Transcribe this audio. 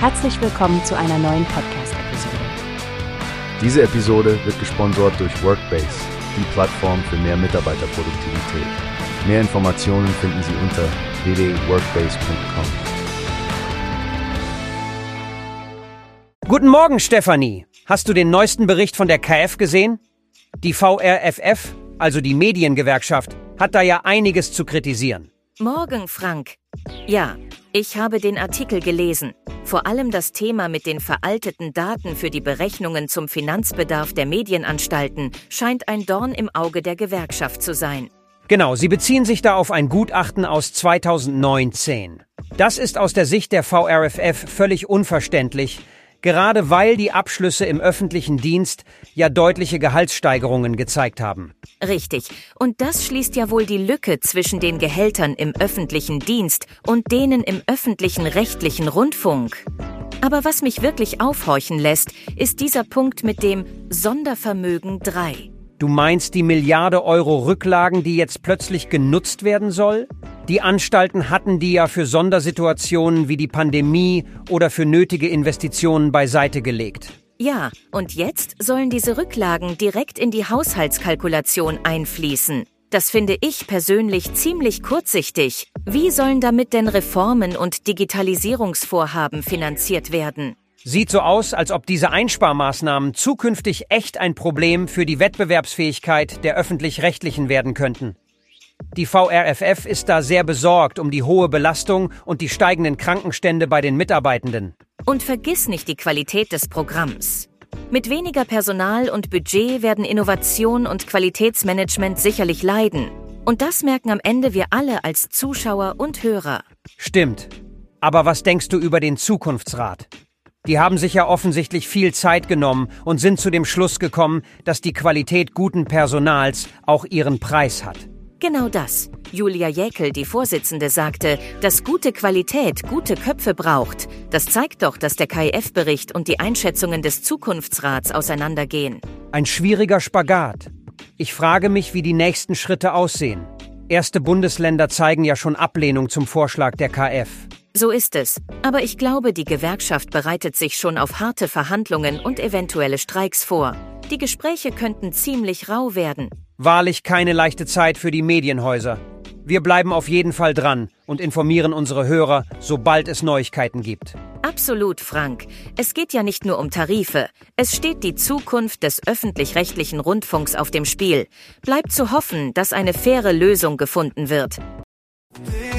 Herzlich willkommen zu einer neuen Podcast-Episode. Diese Episode wird gesponsert durch Workbase, die Plattform für mehr Mitarbeiterproduktivität. Mehr Informationen finden Sie unter www.workbase.com. Guten Morgen, Stefanie. Hast du den neuesten Bericht von der KF gesehen? Die VRFF, also die Mediengewerkschaft, hat da ja einiges zu kritisieren. Morgen, Frank. Ja, ich habe den Artikel gelesen. Vor allem das Thema mit den veralteten Daten für die Berechnungen zum Finanzbedarf der Medienanstalten scheint ein Dorn im Auge der Gewerkschaft zu sein. Genau, sie beziehen sich da auf ein Gutachten aus 2019. Das ist aus der Sicht der VRFF völlig unverständlich, gerade weil die Abschlüsse im öffentlichen Dienst ja deutliche Gehaltssteigerungen gezeigt haben. Richtig. Und das schließt ja wohl die Lücke zwischen den Gehältern im öffentlichen Dienst und denen im öffentlichen rechtlichen Rundfunk. Aber was mich wirklich aufhorchen lässt, ist dieser Punkt mit dem Sondervermögen 3. Du meinst die Milliarde Euro Rücklagen, die jetzt plötzlich genutzt werden soll? Die Anstalten hatten die ja für Sondersituationen wie die Pandemie oder für nötige Investitionen beiseite gelegt. Ja, und jetzt sollen diese Rücklagen direkt in die Haushaltskalkulation einfließen. Das finde ich persönlich ziemlich kurzsichtig. Wie sollen damit denn Reformen und Digitalisierungsvorhaben finanziert werden? Sieht so aus, als ob diese Einsparmaßnahmen zukünftig echt ein Problem für die Wettbewerbsfähigkeit der öffentlich-rechtlichen werden könnten. Die VRFF ist da sehr besorgt um die hohe Belastung und die steigenden Krankenstände bei den Mitarbeitenden. Und vergiss nicht die Qualität des Programms. Mit weniger Personal und Budget werden Innovation und Qualitätsmanagement sicherlich leiden. Und das merken am Ende wir alle als Zuschauer und Hörer. Stimmt. Aber was denkst du über den Zukunftsrat? Die haben sich ja offensichtlich viel Zeit genommen und sind zu dem Schluss gekommen, dass die Qualität guten Personals auch ihren Preis hat. Genau das. Julia Jäkel, die Vorsitzende, sagte, dass gute Qualität gute Köpfe braucht. Das zeigt doch, dass der KIF-Bericht und die Einschätzungen des Zukunftsrats auseinandergehen. Ein schwieriger Spagat. Ich frage mich, wie die nächsten Schritte aussehen. Erste Bundesländer zeigen ja schon Ablehnung zum Vorschlag der KF. So ist es. Aber ich glaube, die Gewerkschaft bereitet sich schon auf harte Verhandlungen und eventuelle Streiks vor. Die Gespräche könnten ziemlich rau werden. Wahrlich keine leichte Zeit für die Medienhäuser. Wir bleiben auf jeden Fall dran und informieren unsere Hörer, sobald es Neuigkeiten gibt. Absolut, Frank. Es geht ja nicht nur um Tarife. Es steht die Zukunft des öffentlich-rechtlichen Rundfunks auf dem Spiel. Bleibt zu hoffen, dass eine faire Lösung gefunden wird.